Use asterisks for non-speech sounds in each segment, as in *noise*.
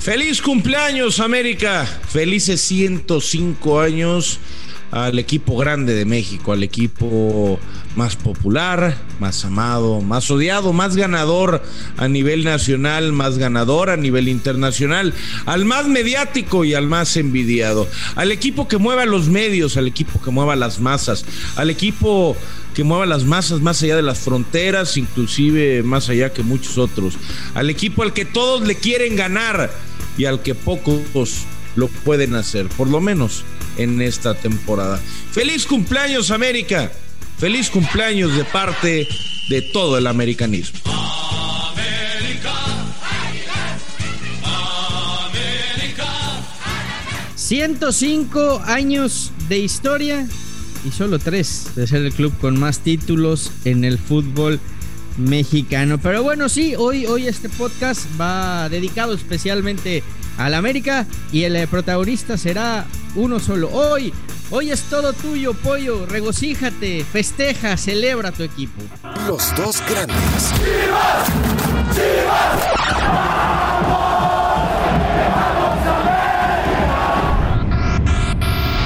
Feliz cumpleaños, América. Felices 105 años al equipo grande de México, al equipo más popular, más amado, más odiado, más ganador a nivel nacional, más ganador a nivel internacional, al más mediático y al más envidiado, al equipo que mueva los medios, al equipo que mueva las masas, al equipo que mueva las masas más allá de las fronteras, inclusive más allá que muchos otros, al equipo al que todos le quieren ganar y al que pocos lo pueden hacer, por lo menos en esta temporada. Feliz cumpleaños América, feliz cumpleaños de parte de todo el americanismo. 105 años de historia y solo tres de ser el club con más títulos en el fútbol mexicano. Pero bueno, sí, hoy, hoy este podcast va dedicado especialmente al América y el eh, protagonista será uno solo. Hoy, hoy es todo tuyo, pollo. Regocíjate, festeja, celebra tu equipo. Los dos grandes.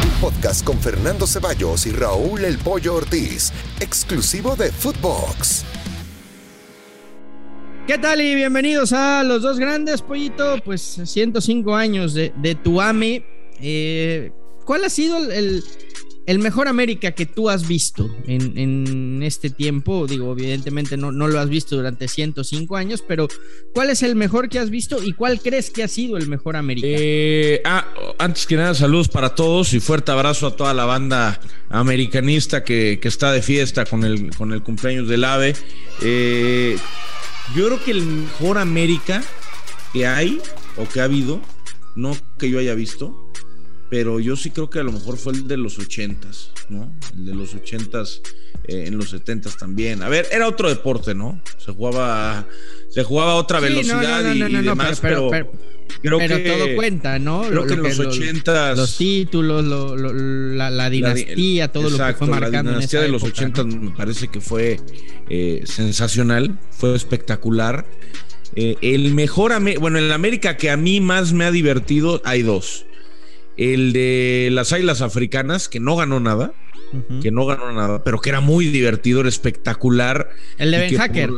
Un podcast con Fernando Ceballos y Raúl El Pollo Ortiz, exclusivo de Footbox. ¿Qué tal y bienvenidos a Los Dos Grandes, Pollito? Pues 105 años de, tu AME. Eh, ¿Cuál ha sido el, mejor América que tú has visto en, este tiempo? Digo, evidentemente no, no, lo has visto durante 105 años, pero ¿cuál es el mejor que has visto y cuál crees que ha sido el mejor América? Eh, ah, antes que nada, saludos para todos y fuerte abrazo a toda la banda americanista que, está de fiesta con el, con el cumpleaños del AVE. Eh, yo creo que el mejor América que hay o que ha habido, no que yo haya visto, pero yo sí creo que a lo mejor fue el de los ochentas, ¿no? El de los ochentas, eh, en los setentas también. A ver, era otro deporte, ¿no? Se jugaba, se jugaba a otra velocidad y, demás, pero, creo que todo cuenta, ¿no? Creo que en los ochentas, los, títulos, la, dinastía, todo lo que fue marcando. La dinastía de los ochentas me parece que fue eh, sensacional, fue espectacular. Eh, el mejor, bueno, en la América que a mí más me ha divertido, hay dos el de las Águilas Africanas, que no ganó nada, que no ganó nada, pero que era muy divertido, era espectacular. El de Ben Hacker.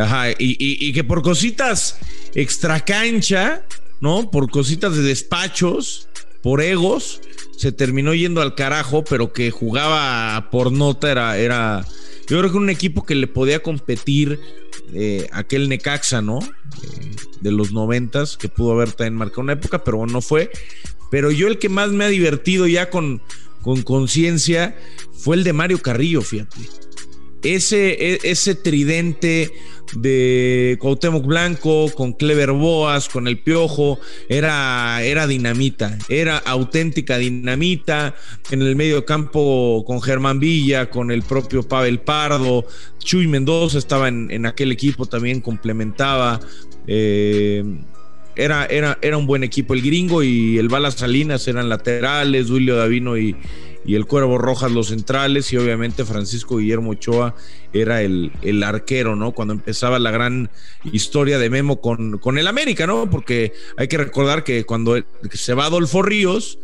Ajá, y, que por cositas extra cancha, ¿no? Por cositas de despachos, por egos, se terminó yendo al carajo, pero que jugaba por nota, era, era yo creo que un equipo que le podía competir eh, aquel Necaxa, ¿no? Eh, de los noventas, que pudo haber también marcado una época, pero no fue. Pero yo el que más me ha divertido ya con conciencia fue el de Mario Carrillo, fíjate. Ese, e, ese tridente de Cuauhtémoc Blanco con Clever Boas, con el Piojo, era, era dinamita, era auténtica dinamita. En el medio campo con Germán Villa, con el propio Pavel Pardo, Chuy Mendoza estaba en, en aquel equipo, también complementaba. Eh, era, era, era un buen equipo. El gringo y el Balas Salinas eran laterales, Duilio Davino y, y el Cuervo Rojas los centrales y obviamente Francisco Guillermo Ochoa era el, el, arquero, ¿no? Cuando empezaba la gran historia de Memo con, con el América, ¿no? Porque hay que recordar que cuando se va Adolfo Ríos,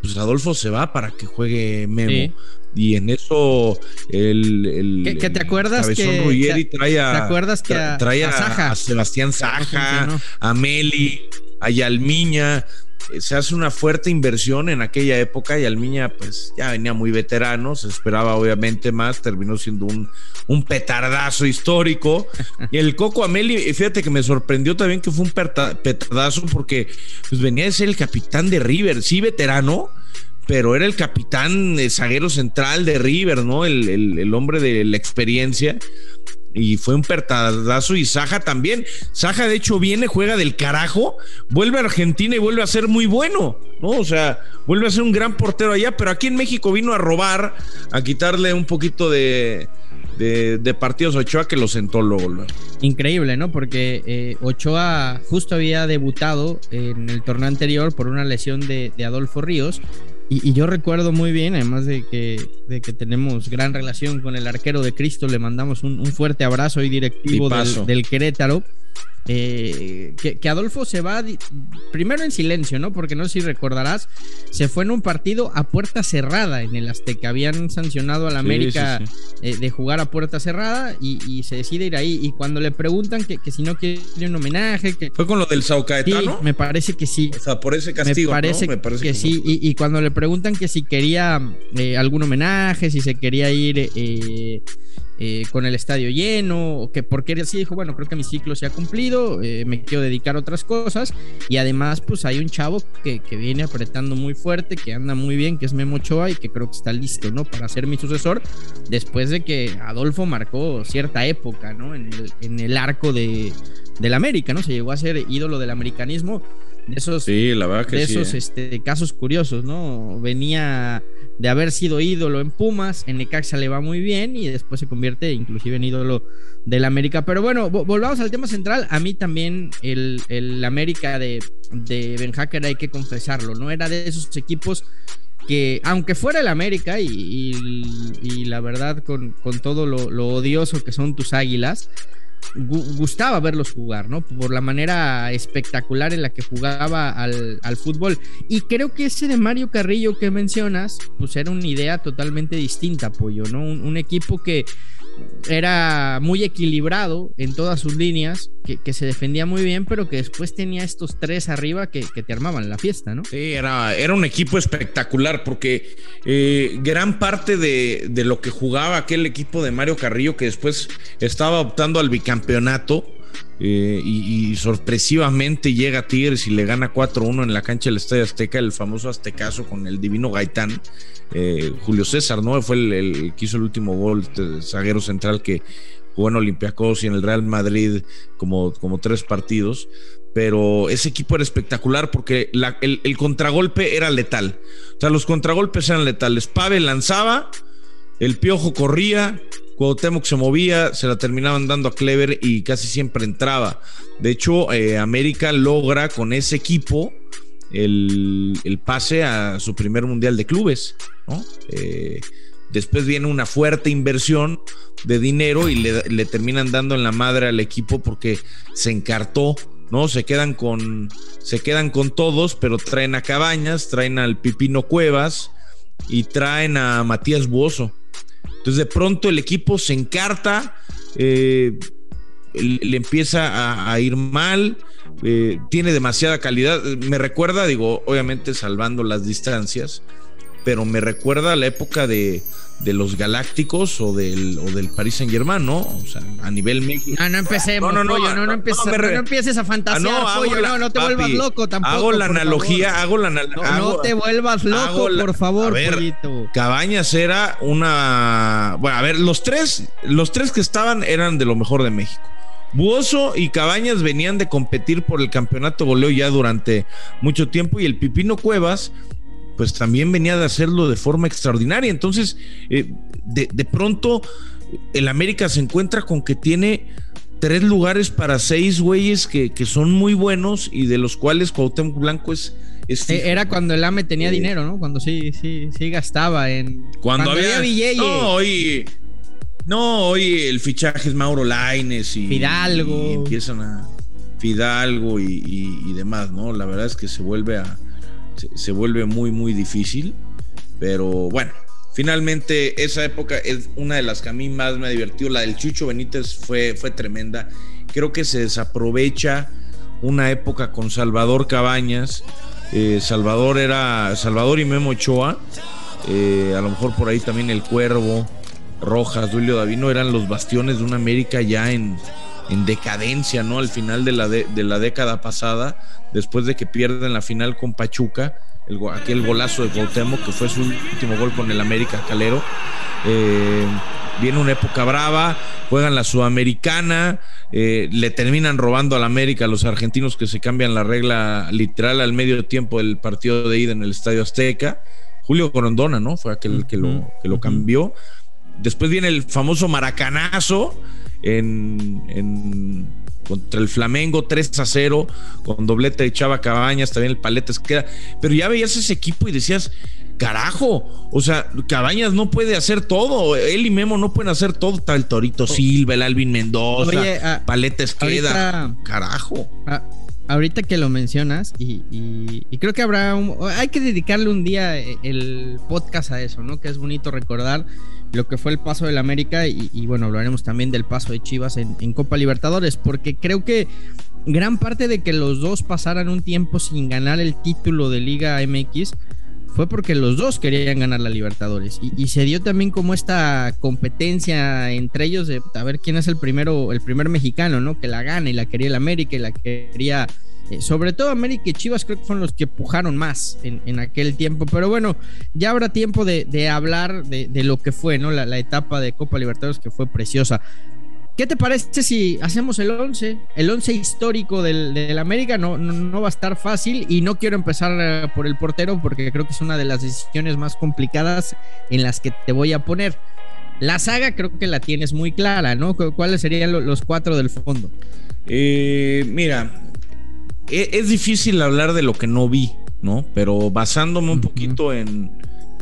pues Adolfo se va para que juegue Memo. Y en eso el, ¿Qué, te acuerdas que, trae a, ¿te acuerdas que trae a, Sebastián Saja, a Meli, a Yalmiña. Se hace una fuerte inversión en aquella época y Almiña pues ya venía muy veterano, se esperaba obviamente más, terminó siendo un, un petardazo histórico. Y el Coco Ameli, fíjate que me sorprendió también que fue un petardazo porque pues venía de ser el capitán de River, sí veterano, pero era el capitán el zaguero central de River, ¿no? El, hombre de la experiencia. Y fue un pertadazo y Saja también. Saja, de hecho, viene, juega del carajo, vuelve a Argentina y vuelve a ser muy bueno, ¿no? O sea, vuelve a ser un gran portero allá, pero aquí en México vino a robar, a quitarle un poquito de, de, partidos a Ochoa que lo sentó luego. Increíble, ¿no? Porque eh, Ochoa justo había debutado en el torneo anterior por una lesión de, de Adolfo Ríos y, yo recuerdo muy bien, además de que, de que tenemos gran relación con el arquero de Cristo, le mandamos un, fuerte abrazo y directivo del, Querétaro. Eh, que, Adolfo se va primero en silencio, ¿no? Porque no sé si recordarás, se fue en un partido a puerta cerrada en el Azteca. Habían sancionado a la América eh, de jugar a puerta cerrada y, se decide ir ahí. Y cuando le preguntan que, si no quiere un homenaje, que fue con lo del Sao Caetano. me parece que sí. O sea, por ese castigo. Me parece, que, sí. Y, cuando le preguntan que si quería eh, algún homenaje, si se quería ir eh, con el estadio lleno, que porque así dijo, bueno, creo que mi ciclo se ha cumplido, eh, me quiero dedicar a otras cosas y además pues hay un chavo que, viene apretando muy fuerte, que anda muy bien, que es Memo Ochoa y que creo que está listo, ¿no? Para ser mi sucesor después de que Adolfo marcó cierta época, ¿no? En el, en el arco de, del América, ¿no? Se llegó a ser ídolo del americanismo de esos, sí, la verdad que de esos ¿eh? este, casos curiosos, ¿no? Venía de haber sido ídolo en Pumas, en Necaxa le va muy bien y después se convierte inclusive en ídolo del América. Pero bueno, volvamos al tema central. A mí también el, América de, de Ben Hacker hay que confesarlo, ¿no? Era de esos equipos que aunque fuera el América y, la verdad con, todo lo, odioso que son tus águilas, gustaba verlos jugar, ¿no? Por la manera espectacular en la que jugaba al, fútbol. Y creo que ese de Mario Carrillo que mencionas, pues era una idea totalmente distinta, Pollo, ¿no? un equipo que era muy equilibrado en todas sus líneas, que, se defendía muy bien, pero que después tenía estos tres arriba que, te armaban la fiesta, ¿no? Sí, era, era un equipo espectacular, porque eh, gran parte de, lo que jugaba aquel equipo de Mario Carrillo, que después estaba optando al bicampeonato, eh, y, sorpresivamente llega Tigres y le gana 4-1 en la cancha del Estadio Azteca, el famoso Aztecaso con el divino Gaitán. Eh, Julio César, ¿no? Fue el, que hizo el último gol, zaguero central que jugó en Olympiacos y en el Real Madrid como, como tres partidos. Pero ese equipo era espectacular porque el, el, contragolpe era letal. O sea, los contragolpes eran letales. Pave lanzaba, el piojo corría, Cuauhtémoc se movía, se la terminaban dando a Clever y casi siempre entraba. De hecho, eh, América logra con ese equipo el, pase a su primer mundial de clubes. Eh, después viene una fuerte inversión de dinero y le, terminan dando en la madre al equipo porque se encartó. ¿no? Se quedan con. Se quedan con todos, pero traen a Cabañas, traen al Pipino Cuevas y traen a Matías Buoso. Entonces de pronto el equipo se encarta, eh, le empieza a, ir mal, eh, tiene demasiada calidad. Me recuerda, digo, obviamente salvando las distancias, pero me recuerda a la época de, de los Galácticos o del, o del Paris Saint Germain, ¿no? O sea, a nivel México. Ah, no empecemos, no, no, no, no, no, empieces, no, empieces a fantasear, ah, no, no, no te vuelvas loco tampoco. Hago la analogía, hago la analogía. No, te vuelvas loco, por favor, a ver, Cabañas era una. Bueno, a ver, los tres, los tres que estaban eran de lo mejor de México. Buoso y Cabañas venían de competir por el campeonato goleo ya durante mucho tiempo y el Pipino Cuevas pues también venía de hacerlo de forma extraordinaria. Entonces, eh, de, pronto, el América se encuentra con que tiene tres lugares para seis güeyes que, son muy buenos y de los cuales Cuauhtémoc Blanco es... Eh, era cuando el AME tenía dinero, ¿no? Cuando sí, sí, sí gastaba en... Cuando, había... No, hoy... No, hoy el fichaje es Mauro Laines y... Fidalgo. Y empiezan a... Fidalgo y demás, ¿no? La verdad es que se vuelve a se, vuelve muy, muy difícil. Pero bueno, finalmente esa época es una de las que a mí más me ha divertido. La del Chucho Benítez fue, fue tremenda. Creo que se desaprovecha una época con Salvador Cabañas. Eh, Salvador era Salvador y Memo Ochoa. Eh, a lo mejor por ahí también el Cuervo, Rojas, Duilio Davino eran los bastiones de una América ya en, en decadencia, ¿no? Al final de la, de, la década pasada, después de que pierden la final con Pachuca, el, aquel golazo de Cuauhtémoc, que fue su último gol con el América Calero. Eh, viene una época brava, juegan la Sudamericana, eh, le terminan robando al América a los argentinos que se cambian la regla literal al medio tiempo del partido de ida en el Estadio Azteca. Julio Corondona, ¿no? Fue aquel que lo, que lo cambió. Después viene el famoso maracanazo en, contra el Flamengo 3 a 0, con doblete de Chava Cabañas, también el Paletes queda. Pero ya veías ese equipo y decías, carajo, o sea, Cabañas no puede hacer todo, él y Memo no pueden hacer todo, está el Torito Silva, el Alvin Mendoza, ah, Paletes queda, carajo. Ah, ahorita que lo mencionas, y, creo que habrá hay que dedicarle un día eh, el podcast a eso, ¿no? Que es bonito recordar lo que fue el paso del América y, bueno, hablaremos también del paso de Chivas en, Copa Libertadores, porque creo que gran parte de que los dos pasaran un tiempo sin ganar el título de Liga MX fue porque los dos querían ganar la Libertadores y, se dio también como esta competencia entre ellos de a ver quién es el primero, el primer mexicano, ¿no? Que la gane y la quería el América y la quería, eh, sobre todo América y Chivas creo que fueron los que pujaron más en, aquel tiempo, pero bueno, ya habrá tiempo de, hablar de, lo que fue, ¿no? La, etapa de Copa Libertadores que fue preciosa. ¿Qué te parece si hacemos el 11? El 11 histórico del, América no, no, va a estar fácil y no quiero empezar eh, por el portero porque creo que es una de las decisiones más complicadas en las que te voy a poner. La saga creo que la tienes muy clara, ¿no? ¿Cuáles serían los cuatro del fondo? Eh, mira, e, es, difícil hablar de lo que no vi, ¿no? Pero basándome un poquito en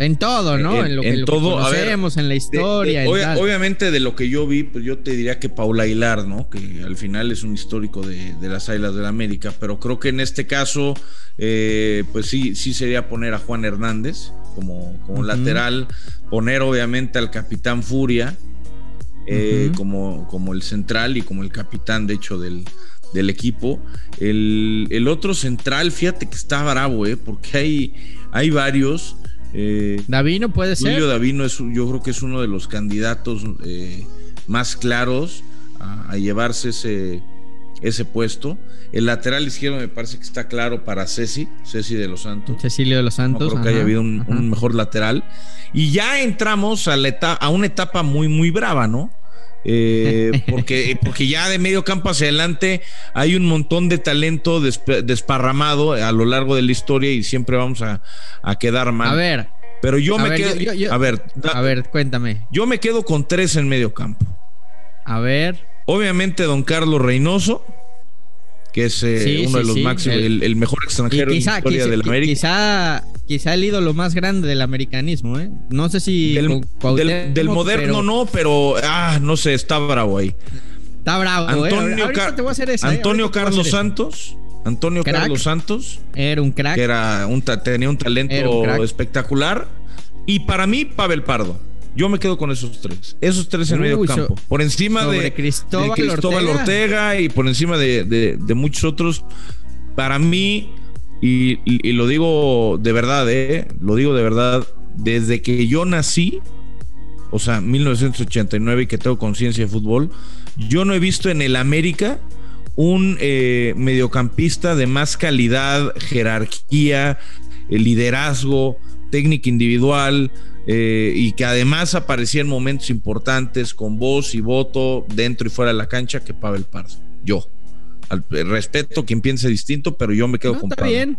en todo, ¿no? En, lo, que, todo, conocemos, en la historia. obviamente de lo que yo vi, pues yo te diría que Paula Aguilar, ¿no? Que al final es un histórico de, las Islas de la América, pero creo que en este caso, eh, pues sí, sí sería poner a Juan Hernández como, como lateral, poner obviamente al capitán Furia eh, como, como el central y como el capitán, de hecho, del, del equipo. El, el, otro central, fíjate que está bravo, ¿eh? Porque hay, hay varios. Eh, Davino puede ser. Julio Davino es, yo creo que es uno de los candidatos eh, más claros a, llevarse ese, ese puesto. El lateral izquierdo me parece que está claro para Ceci, Ceci de los Santos. Cecilio de los Santos. No creo que haya habido un, mejor lateral. Y ya entramos a, la a una etapa muy, muy brava, ¿no? Eh, *laughs* porque, porque ya de medio campo hacia adelante hay un montón de talento desparramado a lo largo de la historia y siempre vamos a, quedar mal. A ver. Pero yo me quedo. a ver, a ver, cuéntame. Yo me quedo con tres en medio campo. A ver. Obviamente, don Carlos Reynoso que es eh, uno de los máximos, el, mejor extranjero en la historia del América. Quizá, quizá el ídolo más grande del americanismo, ¿eh? No sé si. Del, moderno no, pero ah, no sé, está bravo ahí. Está bravo, ¿eh? Antonio, ¿eh? Antonio Carlos Santos. Antonio Carlos Santos. Era un crack. Que era un, tenía un talento espectacular. Y para mí, Pavel Pardo. Yo me quedo con esos tres. Esos tres en medio campo. Por encima de Cristóbal, Ortega. y por encima de, muchos otros. Para mí, y, lo digo de verdad, ¿eh? lo digo de verdad, desde que yo nací, o sea, 1989 y que tengo conciencia de fútbol, yo no he visto en el América un eh, mediocampista de más calidad, jerarquía, liderazgo, técnica individual, eh, y que además aparecía en momentos importantes con voz y voto dentro y fuera de la cancha que Pavel Pardo. Yo. Al, eh, respeto quien piense distinto, pero yo me quedo con Está bien.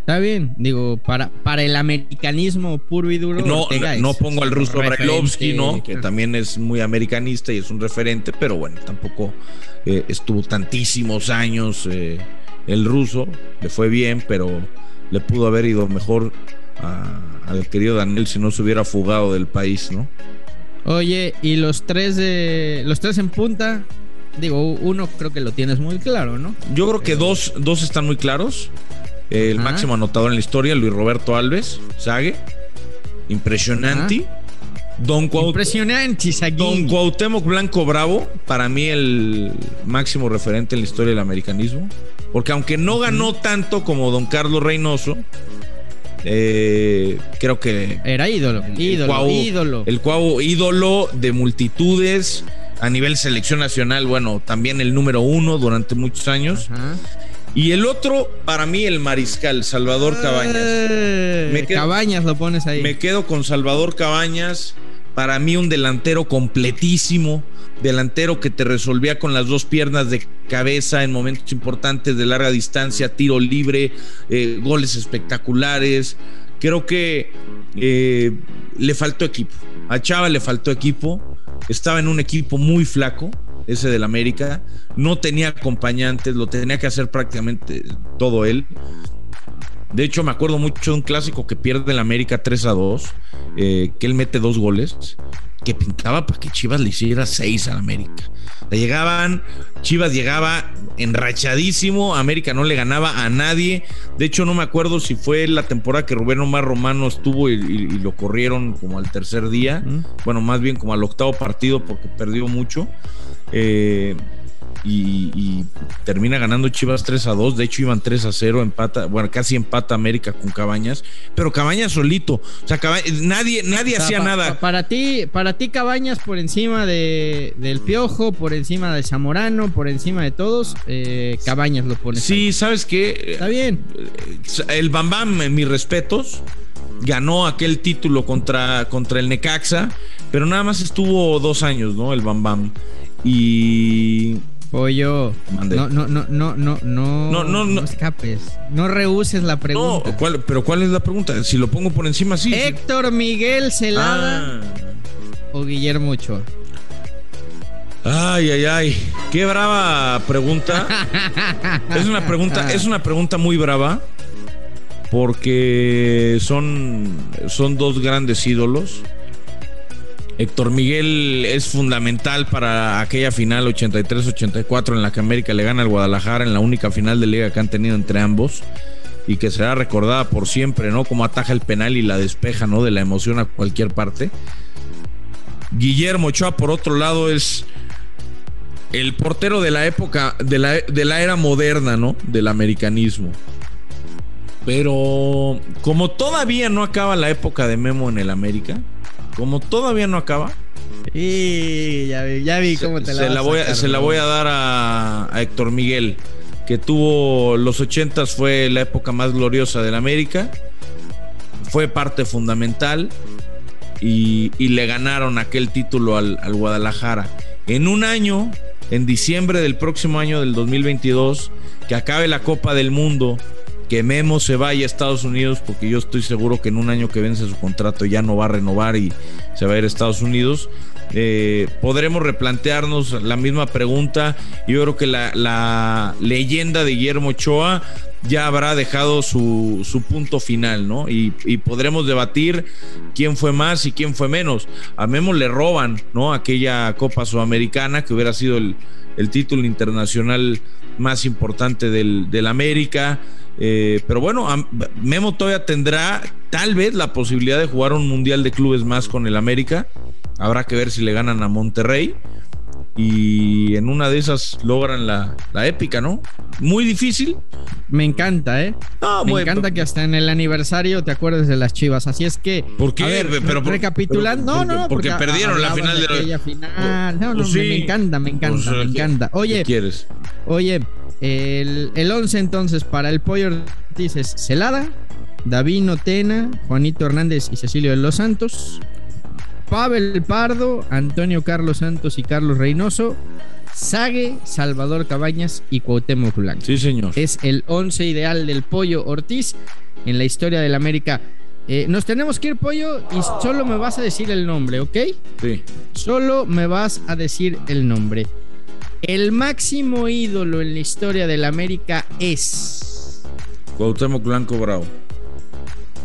Está bien, digo, para, para el americanismo puro y duro. No, no pongo al ruso Brailovsky, ¿no? Que también es muy americanista y es un referente, pero bueno, tampoco eh, estuvo tantísimos años el ruso, le fue bien, pero le pudo haber ido mejor al querido Daniel si no se hubiera fugado del país, ¿no? Oye, y los tres de los tres en punta, digo, uno creo que lo tienes muy claro, ¿no? Yo creo que dos, dos están muy claros. El máximo anotador en la historia, Luis Roberto Alves, Sague. Impresionante. Don, Impresionante, Don Cuauhtémoc Blanco Bravo, para mí el máximo referente en la historia del americanismo. Porque aunque no ganó tanto como Don Carlos Reynoso, eh, creo que. Era ídolo, ídolo, ídolo. El cuau ídolo de multitudes a nivel selección nacional, bueno, también el número uno durante muchos años. Y el otro, para mí, el mariscal, Salvador Cabañas. Eh, Cabañas lo pones ahí. Me quedo con Salvador Cabañas. Para mí, un delantero completísimo delantero que te resolvía con las dos piernas de cabeza en momentos importantes de larga distancia, tiro libre, eh, goles espectaculares. Creo que eh, le faltó equipo. A Chava le faltó equipo. Estaba en un equipo muy flaco. ese del América. No tenía acompañantes, lo tenía que hacer prácticamente todo él. De hecho, me acuerdo mucho de un clásico que pierde el América 3 a 2, eh, que él mete dos goles, que pintaba para que Chivas le hiciera 6 al América. Le llegaban, Chivas llegaba enrachadísimo, América no le ganaba a nadie. De hecho, no me acuerdo si fue la temporada que Rubén Omar Romano estuvo y, lo corrieron como al tercer día, bueno, más bien como al octavo partido porque perdió mucho. Eh, y, termina ganando Chivas 3 a 2. De hecho, iban 3 a 0, empata, bueno, casi empata América con Cabañas, pero Cabañas solito. O sea, nadie, nadie hacía nada. Para ti, para ti, Cabañas por encima de, del Piojo, por encima de Zamorano, por encima de todos, eh, Cabañas lo pone. Sí, ¿sabes qué? Está bien. El Bambam, mis respetos ganó aquel título contra, contra el Necaxa, pero nada más estuvo dos años, ¿no? El Bam Bam. Y Pollo, no, no, no, no, no, no, no, no, escapes, no rehuses la pregunta. No, pero ¿cuál es la pregunta? Si lo pongo por encima, sí. Héctor Miguel Celada ah. o Guillermo Ochoa. Ay, ay, ay. Qué brava pregunta. *laughs* es una pregunta, es una pregunta muy brava. Porque son, son dos grandes ídolos. Héctor Miguel es fundamental para aquella final 83-84 en la que América le gana al Guadalajara en la única final de liga que han tenido entre ambos y que será recordada por siempre, ¿no? Como ataja el penal y la despeja, ¿no? De la emoción a cualquier parte. Guillermo Ochoa, por otro lado, es el portero de la época, de la, de la era moderna, ¿no? Del americanismo. Pero como todavía no acaba la época de Memo en el América, como todavía no acaba. Y ya vi, ya vi cómo te la, se la voy a, Se la voy a dar a, Héctor Miguel, que tuvo los ochentas, fue la época más gloriosa del América. Fue parte fundamental y, le ganaron aquel título al, al Guadalajara. En un año, en diciembre del próximo año del 2022, que acabe la Copa del Mundo que Memo se vaya a Estados Unidos, porque yo estoy seguro que en un año que vence su contrato ya no va a renovar y se va a ir a Estados Unidos. Eh, podremos replantearnos la misma pregunta. Yo creo que la, leyenda de Guillermo Ochoa ya habrá dejado su, punto final, ¿no? Y, podremos debatir quién fue más y quién fue menos. A Memo le roban, ¿no? Aquella Copa Sudamericana que hubiera sido el, título internacional más importante del, del América. Eh, pero bueno, Memo todavía tendrá tal vez la posibilidad de jugar un mundial de clubes más con el América. Habrá que ver si le ganan a Monterrey. Y en una de esas logran la, épica, ¿no? Muy difícil. Me encanta, ¿eh? Me encanta que hasta en el aniversario te acuerdes de las chivas. Así es que. ¿Por qué? A ver, pero, recapitulando. no, no, porque, perdieron la final de, la. Final. No, no, pues me, encanta, me encanta, me encanta. Oye. ¿qué quieres? Oye, el, el 11 entonces para el Pollo Ortiz es Celada, Davino Tena, Juanito Hernández y Cecilio de los Santos, Pavel Pardo, Antonio Carlos Santos y Carlos Reynoso, Sague, Salvador Cabañas y Cuauhtémoc Blanco. Sí, señor. Es el 11 ideal del Pollo Ortiz en la historia del América. Eh, nos tenemos que ir, Pollo, y solo me vas a decir el nombre, ¿ok? Sí. Solo me vas a decir el nombre. El máximo ídolo en la historia del América es. Cuauhtémoc Blanco Bravo.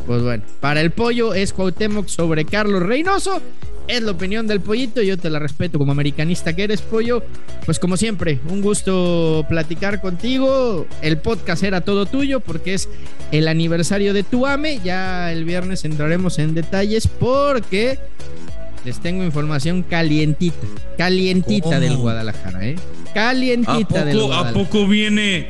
Pues bueno, para el pollo es Cuauhtémoc sobre Carlos Reynoso. Es la opinión del pollito, yo te la respeto como americanista que eres, pollo. Pues como siempre, un gusto platicar contigo. El podcast era todo tuyo porque es el aniversario de tu AME. Ya el viernes entraremos en detalles porque les tengo información calientita, calientita del Guadalajara, ¿eh? Calientita del Guadalajara. ¿A poco viene,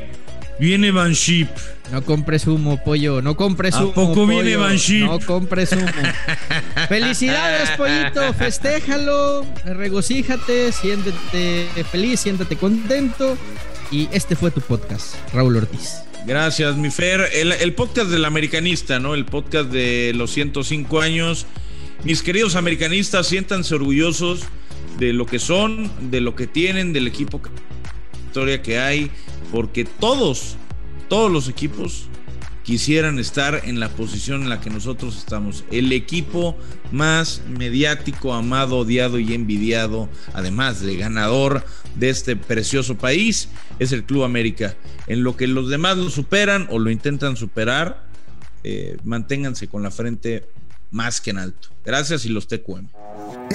viene Banship? No compres humo, pollo, no compres humo. ¿A poco viene Banship? No compres humo. *laughs* Felicidades, pollito, festéjalo, regocíjate, siéntete feliz, siéntate contento. Y este fue tu podcast, Raúl Ortiz. Gracias, mi Fer. El, el podcast del americanista, ¿no? El podcast de los 105 años mis queridos americanistas, siéntanse orgullosos de lo que son, de lo que tienen, del equipo historia que hay, porque todos, todos los equipos quisieran estar en la posición en la que nosotros estamos. El equipo más mediático, amado, odiado y envidiado, además de ganador de este precioso país, es el Club América. En lo que los demás lo superan o lo intentan superar, eh, manténganse con la frente más que en alto. Gracias y los TQM.